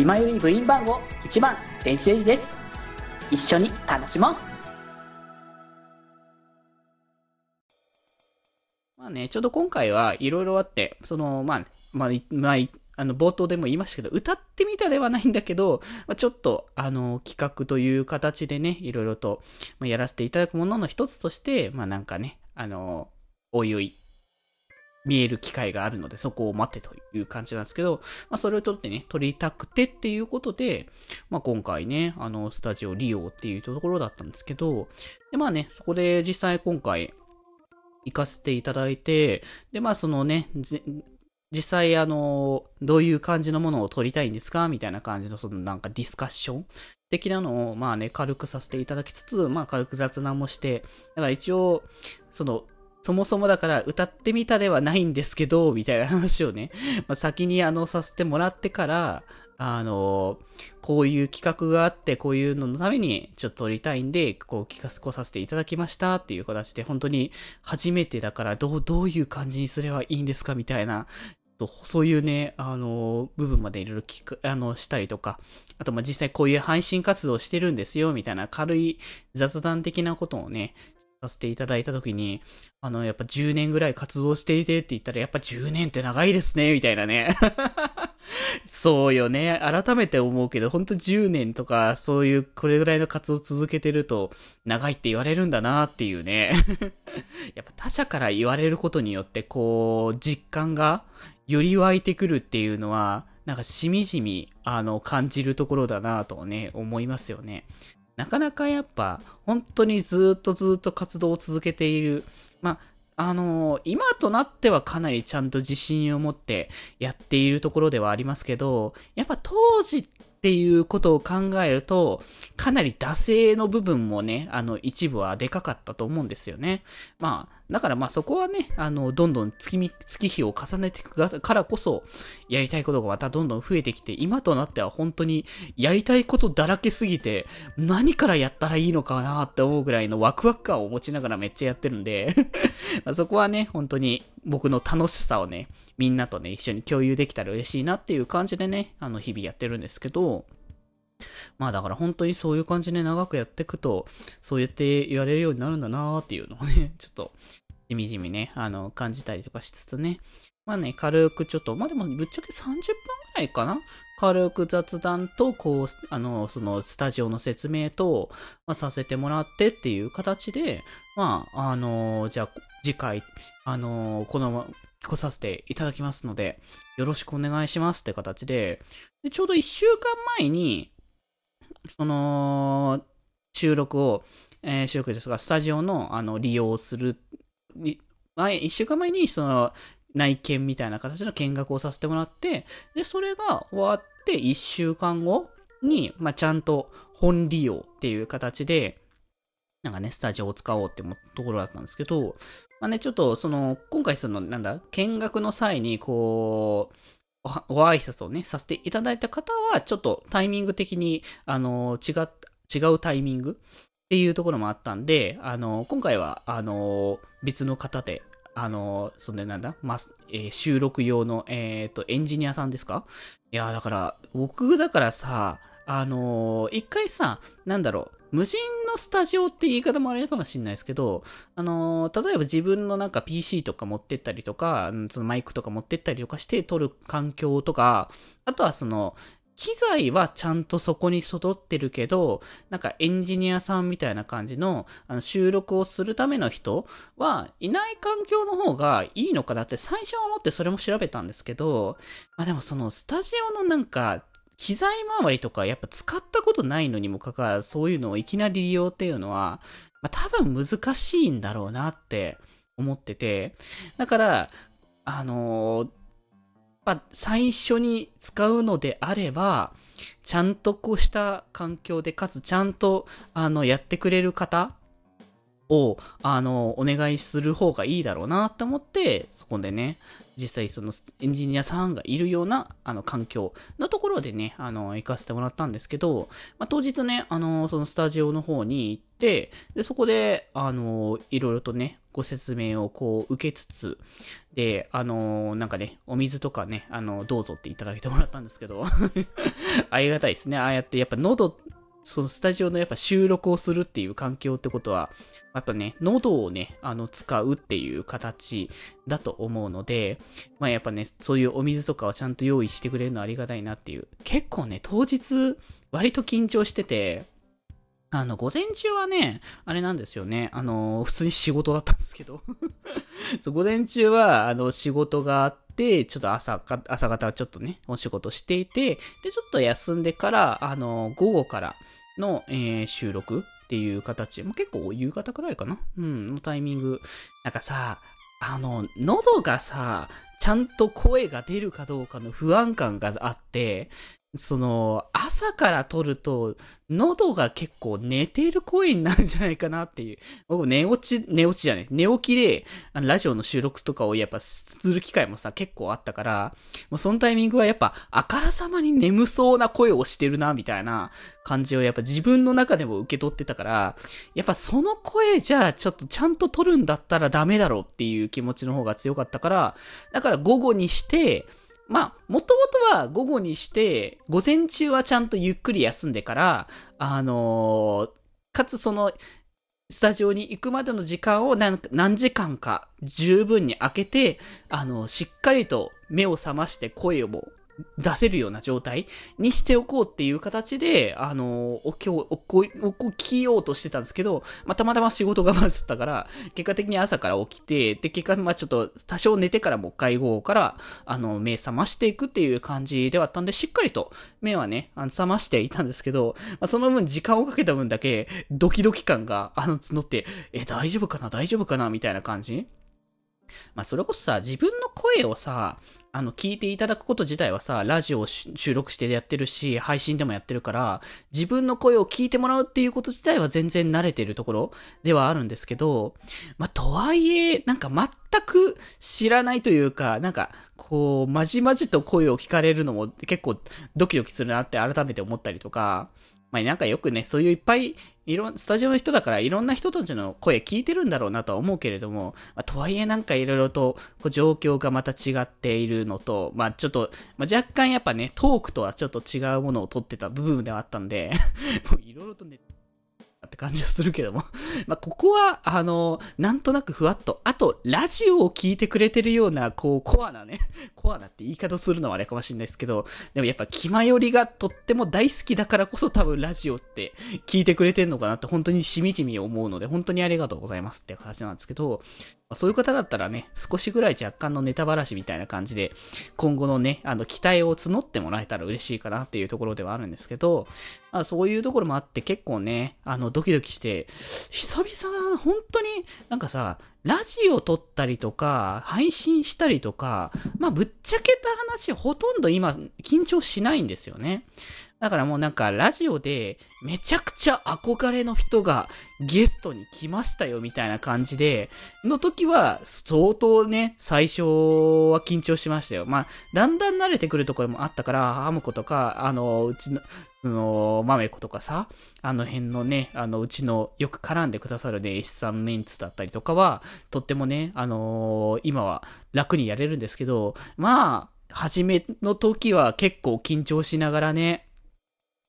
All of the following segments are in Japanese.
今より部員番号1番電子レンジです。一緒に楽しもう。まあね、ちょうど今回はいろいろあって、その、まあ、まあ、まあ、あの、冒頭でも言いましたけど、歌ってみたではないんだけど、まあ、ちょっと、あの、企画という形でね、いろいろと、まあ、やらせていただくものの一つとして、まあなんかね、あの、おいおい、見える機会があるので、そこを待ってという感じなんですけど、まあ、それを取ってね、撮りたくてっていうことで、まあ、今回ね、あの、スタジオ利用っていうところだったんですけど、で、まあね、そこで実際今回、行かせていただいて、で、まあ、そのね、実際、あの、どういう感じのものを撮りたいんですか？みたいな感じの、そのなんかディスカッション的なのを、まあね、軽くさせていただきつつ、まあ軽く雑談もして、だから一応、その、そもそもだから歌ってみたではないんですけど、みたいな話をね、まあ、先にあのさせてもらってから、あの、こういう企画があって、こういうののためにちょっと撮りたいんで、こう聞かせ、こさせていただきましたっていう形で、本当に初めてだからどう、どういう感じにすればいいんですかみたいな、そういうね、あの、部分までいろいろ聞く、あの、したりとか、あと、ま、実際こういう配信活動してるんですよ、みたいな軽い雑談的なことをね、せていただいたときに、あの、やっぱ10年ぐらい活動していてって言ったら、やっぱ10年って長いですね、みたいなね。そうよね。改めて思うけど、ほんと10年とか、そういう、これぐらいの活動続けてると、長いって言われるんだなっていうね。やっぱ他者から言われることによって、こう、実感がより湧いてくるっていうのは、なんかしみじみ、あの、感じるところだなとね、思いますよね。なかなかやっぱ、本当にずっとずっと活動を続けている。まあ、あのー、今となってはかなりちゃんと自信を持ってやっているところではありますけど、やっぱ当時っっていうことを考えると、かなり惰性の部分もね、あの、一部はでかかったと思うんですよね。まあ、だからまあそこはね、あの、どんどん月、月日を重ねていくからこそ、やりたいことがまたどんどん増えてきて、今となっては本当にやりたいことだらけすぎて、何からやったらいいのかなって思うぐらいのワクワク感を持ちながらめっちゃやってるんで そこはね、本当に僕の楽しさをね、みんなとね、一緒に共有できたら嬉しいなっていう感じでね、あの、日々やってるんですけど、まあだから本当にそういう感じで長くやっていくと、そうやって言われるようになるんだなーっていうのをね、ちょっと、じみじみね、あの、感じたりとかしつつね、まあね、軽くちょっと、まあでもぶっちゃけ30分ぐらいかな？軽く雑談と、こう、あの、そのスタジオの説明と、まあ、させてもらってっていう形で、まあ、あのじゃあ次回、あのこの、来させていただきますので、よろしくお願いしますって形で、でちょうど1週間前に、その、収録を、えー、収録ですが、スタジオの、あの、利用する、前、一週間前に、その、内見みたいな形の見学をさせてもらって、で、それが終わって一週間後に、まあ、ちゃんと本利用っていう形で、なんかね、スタジオを使おうってところだったんですけど、まあね、ちょっと、その、今回その、なんだ、見学の際に、こう、ご挨拶をね、させていただいた方は、ちょっとタイミング的に、あの、違違うタイミングっていうところもあったんで、あの、今回は、あの、別の方で、あの、そんでなんだ、まあえー、収録用の、えっ、ー、と、エンジニアさんですか？いや、だから、僕だからさ、あの一回さ、なんだろう、無人のスタジオって言い方もあれかもしれないですけど、あのー、例えば自分のなんか PC とか持ってったりとか、そのマイクとか持ってったりとかして撮る環境とか、あとはその、機材はちゃんとそこに揃ってるけど、なんかエンジニアさんみたいな感じのあの収録をするための人はいない環境の方がいいのかなって最初は思ってそれも調べたんですけど、まあでもそのスタジオのなんか機材周りとかやっぱ使ったことないのにもかかわらず、そういうのをいきなり利用っていうのは、まあ、多分難しいんだろうなって思ってて、だから、あのー、まあ、最初に使うのであれば、ちゃんとこうした環境で、かつちゃんと、あの、やってくれる方を、あの、お願いする方がいいだろうなって思って、そこでね、実際そのエンジニアさんがいるようなあの環境のところでね、あの、行かせてもらったんですけど、まあ、当日ね、あの、そのスタジオの方に行って、で、そこで、あの、いろいろとね、ご説明をこう受けつつ、で、あのなんかね、お水とかね、あのどうぞっていただいてもらったんですけど、ありがたいですね。ああやってやっぱ喉、そのスタジオのやっぱ収録をするっていう環境ってことは、やっぱね、喉をね、あの、使うっていう形だと思うので、まあやっぱね、そういうお水とかをちゃんと用意してくれるのはありがたいなっていう。結構ね、当日、割と緊張してて、あの、午前中はね、あれなんですよね。あの、普通に仕事だったんですけど。そう、午前中は、あの、仕事があって、ちょっと朝か、朝方はちょっとね、お仕事していて、で、ちょっと休んでから、あの、午後からの、えー収録っていう形、もう結構夕方くらいかなうん、のタイミング。なんかさ、あの、喉がさ、ちゃんと声が出るかどうかの不安感があって、その、朝から撮ると、喉が結構寝てる声になるんじゃないかなっていう。僕、寝落ち、寝落ちじゃね寝起きで、あのラジオの収録とかをやっぱする機会もさ、結構あったから、もうそのタイミングはやっぱ、あからさまに眠そうな声をしてるな、みたいな感じをやっぱ自分の中でも受け取ってたから、やっぱその声じゃあちょっとちゃんと撮るんだったらダメだろうっていう気持ちの方が強かったから、だから午後にして、まあ、もともとは午後にして、午前中はちゃんとゆっくり休んでから、あのーかつその、スタジオに行くまでの時間を何何時間か十分に空けて、あの、しっかりと目を覚まして声をも出せるような状態にしておこうっていう形で、あの、おきょおこ、おこきようとしてたんですけど、まあ、たまたま仕事が混ざったから、結果的に朝から起きて、で、結果、まあ、ちょっと多少寝てからもう一回午後から、あの、目覚ましていくっていう感じではあったんで、しっかりと目はね、あの覚ましていたんですけど、まあ、その分時間をかけた分だけ、ドキドキ感が、あの、募って、え、大丈夫かな大丈夫かなみたいな感じまあ、それこそさ、自分の声をさ、あの、聞いていただくこと自体はさ、ラジオを収録してやってるし、配信でもやってるから、自分の声を聞いてもらうっていうこと自体は全然慣れてるところではあるんですけど、まあ、とはいえ、なんか全く知らないというか、なんか、こう、まじまじと声を聞かれるのも結構ドキドキするなって改めて思ったりとか、まあ、なんかよくね、そういういっぱい、いろん、スタジオの人だからいろんな人たちの声聞いてるんだろうなとは思うけれども、まあ、とはいえなんかいろいろとこう状況がまた違っているのと、まあちょっと、まあ、若干やっぱね、トークとはちょっと違うものを撮ってた部分ではあったんで、もういろいろとね、って感じはするけども。まあ、ここは、あの、なんとなくふわっと、あと、ラジオを聞いてくれてるような、こう、コアなね、コアなって言い方するのはあれかもしれないですけど、でもやっぱ、気まよりがとっても大好きだからこそ多分ラジオって聞いてくれてんのかなって本当にしみじみ思うので、本当にありがとうございますって形なんですけど、そういう方だったらね、少しぐらい若干のネタばらしみたいな感じで、今後のね、あの、期待を募ってもらえたら嬉しいかなっていうところではあるんですけど、まあ、そういうところもあって結構ね、あの、ドキドキして、久々、本当になんかさ、ラジオ撮ったりとか、配信したりとか、まあ、ぶっちゃけた話、ほとんど今、緊張しないんですよね。だからもうなんか、ラジオで、めちゃくちゃ憧れの人がゲストに来ましたよ、みたいな感じで、の時は、相当ね、最初は緊張しましたよ。まあ、だんだん慣れてくるところもあったから、アムコとか、あの、うちの、その、マメコとかさ、あの辺のね、あの、うちのよく絡んでくださるね、S さんメンツだったりとかは、とってもね、あのー今は楽にやれるんですけど、まあ、初めの時は結構緊張しながらね、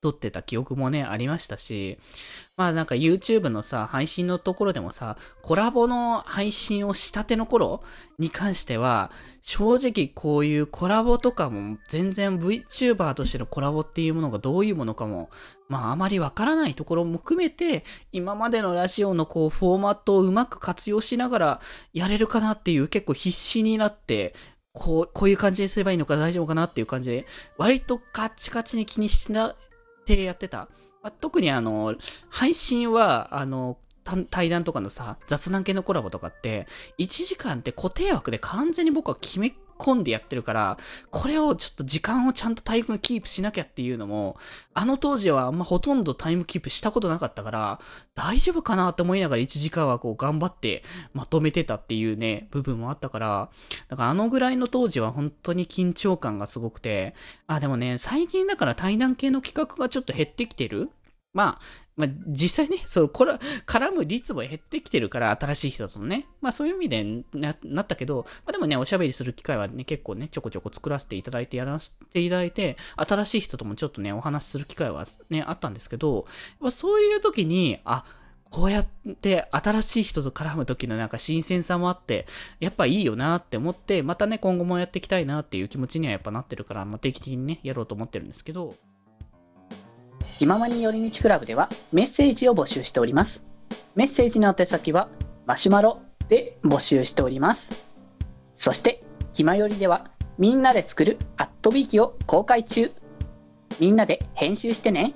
撮ってた記憶もね、ありましたし、まあなんか YouTube のさ、配信のところでもさ、コラボの配信をしたての頃に関しては、正直こういうコラボとかも全然 VTuber としてのコラボっていうものがどういうものかも、まああまりわからないところも含めて、今までのラジオのこうフォーマットをうまく活用しながらやれるかなっていう結構必死になって、こう、こういう感じにすればいいのか大丈夫かなっていう感じで、割とカチカチに気にしててやってた。まあ特にあの、配信は、あの、対談とかのさ、雑談系のコラボとかって、1時間って固定枠で完全に僕は決め込んでやってるから、これをちょっと時間をちゃんとタイムキープしなきゃっていうのも、あの当時はあんまほとんどタイムキープしたことなかったから、大丈夫かなって思いながら1時間はこう頑張ってまとめてたっていうね、部分もあったから、だからあのぐらいの当時は本当に緊張感がすごくて、あ、でもね、最近だから対談系の企画がちょっと減ってきてる。まあ、まあ、実際ね、そう、これ、絡む率も減ってきてるから、新しい人とね。まあそういう意味でななったけど、まあでもね、おしゃべりする機会はね、結構ね、ちょこちょこ作らせていただいて、やらせていただいて、新しい人ともちょっとね、お話しする機会はね、あったんですけど、まあ、そういう時に、あ、こうやって新しい人と絡む時のなんか新鮮さもあって、やっぱいいよなって思って、またね、今後もやっていきたいなっていう気持ちにはやっぱなってるから、まあ、定期的にね、やろうと思ってるんですけど。気ままに寄り道クラブではメッセージを募集しております。メッセージの宛先はマシュマロで募集しております。そして、ひまよりではみんなで作るアットビーキを公開中。みんなで編集してね。